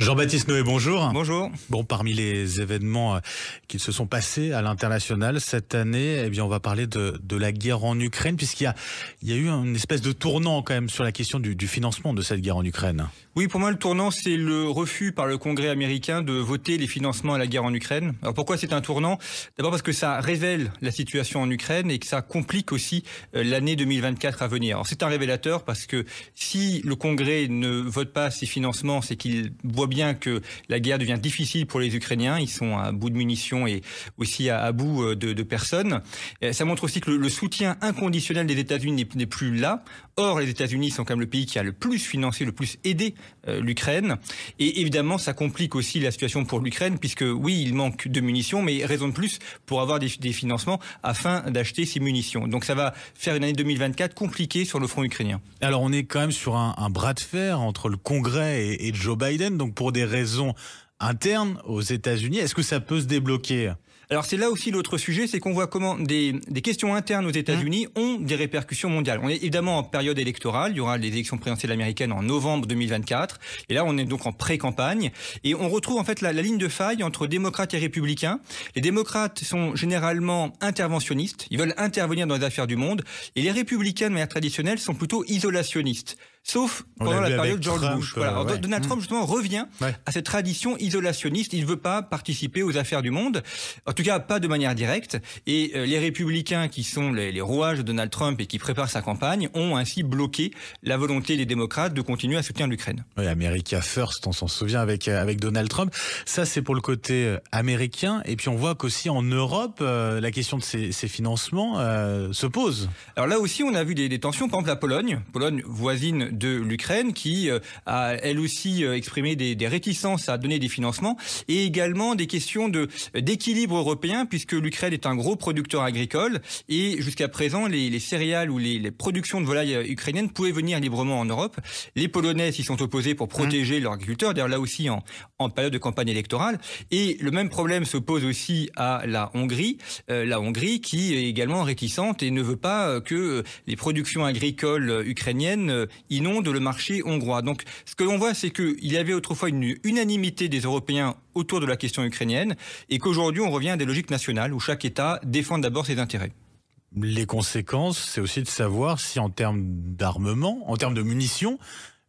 Jean-Baptiste Noé, bonjour. Bonjour. Bon, parmi les événements euh, qui se sont passés à l'international cette année, eh bien, on va parler de, de la guerre en Ukraine, puisqu'il y a, il y a eu une espèce de tournant quand même sur la question du, du financement de cette guerre en Ukraine. Oui, pour moi, le tournant, c'est le refus par le Congrès américain de voter les financements à la guerre en Ukraine. Alors pourquoi c'est un tournant? D'abord parce que ça révèle la situation en Ukraine et que ça complique aussi euh, l'année 2024 à venir. Alors c'est un révélateur parce que si le Congrès ne vote pas ces financements, c'est qu'il voit bien que la guerre devient difficile pour les Ukrainiens. Ils sont à bout de munitions et aussi à, bout euh, de, personnes. Ça montre aussi que le, le soutien inconditionnel des États-Unis n'est plus là. Or, les États-Unis sont quand même le pays qui a le plus financé, le plus aidé euh, l'Ukraine. Et évidemment, ça complique aussi la situation pour l'Ukraine, puisque oui, il manque de munitions, mais raison de plus pour avoir des, financements afin d'acheter ces munitions. Donc ça va faire une année 2024 compliquée sur le front ukrainien. Alors on est quand même sur un, bras de fer entre le Congrès et Joe Biden, donc pour des raisons internes aux États-Unis, est-ce que ça peut se débloquer? Alors c'est là aussi l'autre sujet, c'est qu'on voit comment des, des, questions internes aux États-Unis mmh. ont des répercussions mondiales. On est évidemment en période électorale, il y aura les élections présidentielles américaines en novembre 2024, et là on est donc en pré-campagne, et on retrouve en fait la, la, ligne de faille entre démocrates et républicains. Les démocrates sont généralement interventionnistes, ils veulent intervenir dans les affaires du monde, et les républicains de manière traditionnelle sont plutôt isolationnistes. Sauf pendant la période George Trump, Bush. Voilà. Alors, ouais. Donald Trump mmh. justement revient ouais. à cette tradition isolationniste. Il ne veut pas participer aux affaires du monde, en tout cas pas de manière directe. Et euh, les républicains, qui sont les, les, rouages de Donald Trump et qui préparent sa campagne, ont ainsi bloqué la volonté des démocrates de continuer à soutenir l'Ukraine. Oui, America First, on s'en souvient avec euh, avec Donald Trump. Ça, c'est pour le côté euh, américain. Et puis on voit qu'aussi en Europe, euh, la question de ces, ces financements euh, se pose. Alors là aussi, on a vu des, des tensions. Par exemple, la Pologne, Pologne voisine de l'Ukraine, qui euh, a elle aussi euh, exprimé des, des, réticences à donner des financements, et également des questions de d'équilibre européen, puisque l'Ukraine est un gros producteur agricole, et jusqu'à présent, les, les, céréales ou les, les, productions de volailles euh, ukrainiennes pouvaient venir librement en Europe. Les Polonais s'y sont opposés pour protéger mmh. leurs agriculteurs, d'ailleurs là aussi en, en, période de campagne électorale. Et le même problème se pose aussi à la Hongrie, euh, la Hongrie qui est également réticente et ne veut pas que les productions agricoles ukrainiennes inondent le marché hongrois. Donc, ce que l'on voit, c'est qu'il y avait autrefois une unanimité des Européens autour de la question ukrainienne et qu'aujourd'hui, on revient à des logiques nationales où chaque État défend d'abord ses intérêts. Les conséquences, c'est aussi de savoir si en termes d'armement, en termes de munitions,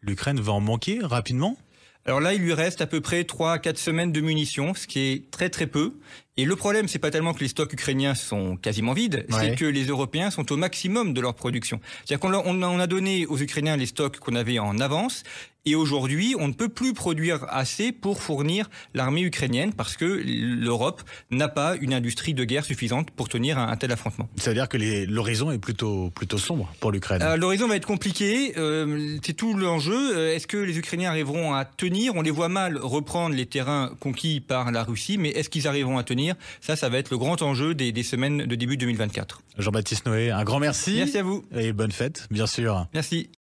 l'Ukraine va en manquer rapidement? Alors là, il lui reste à peu près 3 à 4 semaines de munitions, ce qui est très très peu. Et le problème, c'est pas tellement que les stocks ukrainiens sont quasiment vides, ouais. c'est que les Européens sont au maximum de leur production. C'est-à-dire qu'on a, on a donné aux Ukrainiens les stocks qu'on avait en avance, et aujourd'hui, on ne peut plus produire assez pour fournir l'armée ukrainienne parce que l'Europe n'a pas une industrie de guerre suffisante pour tenir un, un tel affrontement. C'est-à-dire que l'horizon est plutôt, plutôt sombre pour l'Ukraine. Euh, l'horizon va être compliqué. Euh, c'est tout l'enjeu. Euh, est-ce que les Ukrainiens arriveront à tenir? On les voit mal reprendre les terrains conquis par la Russie, mais est-ce qu'ils arriveront à tenir? Ça, ça va être le grand enjeu des, des semaines de début 2024. Jean-Baptiste Noé, un grand merci. Merci à vous. Et bonne fête, bien sûr. Merci.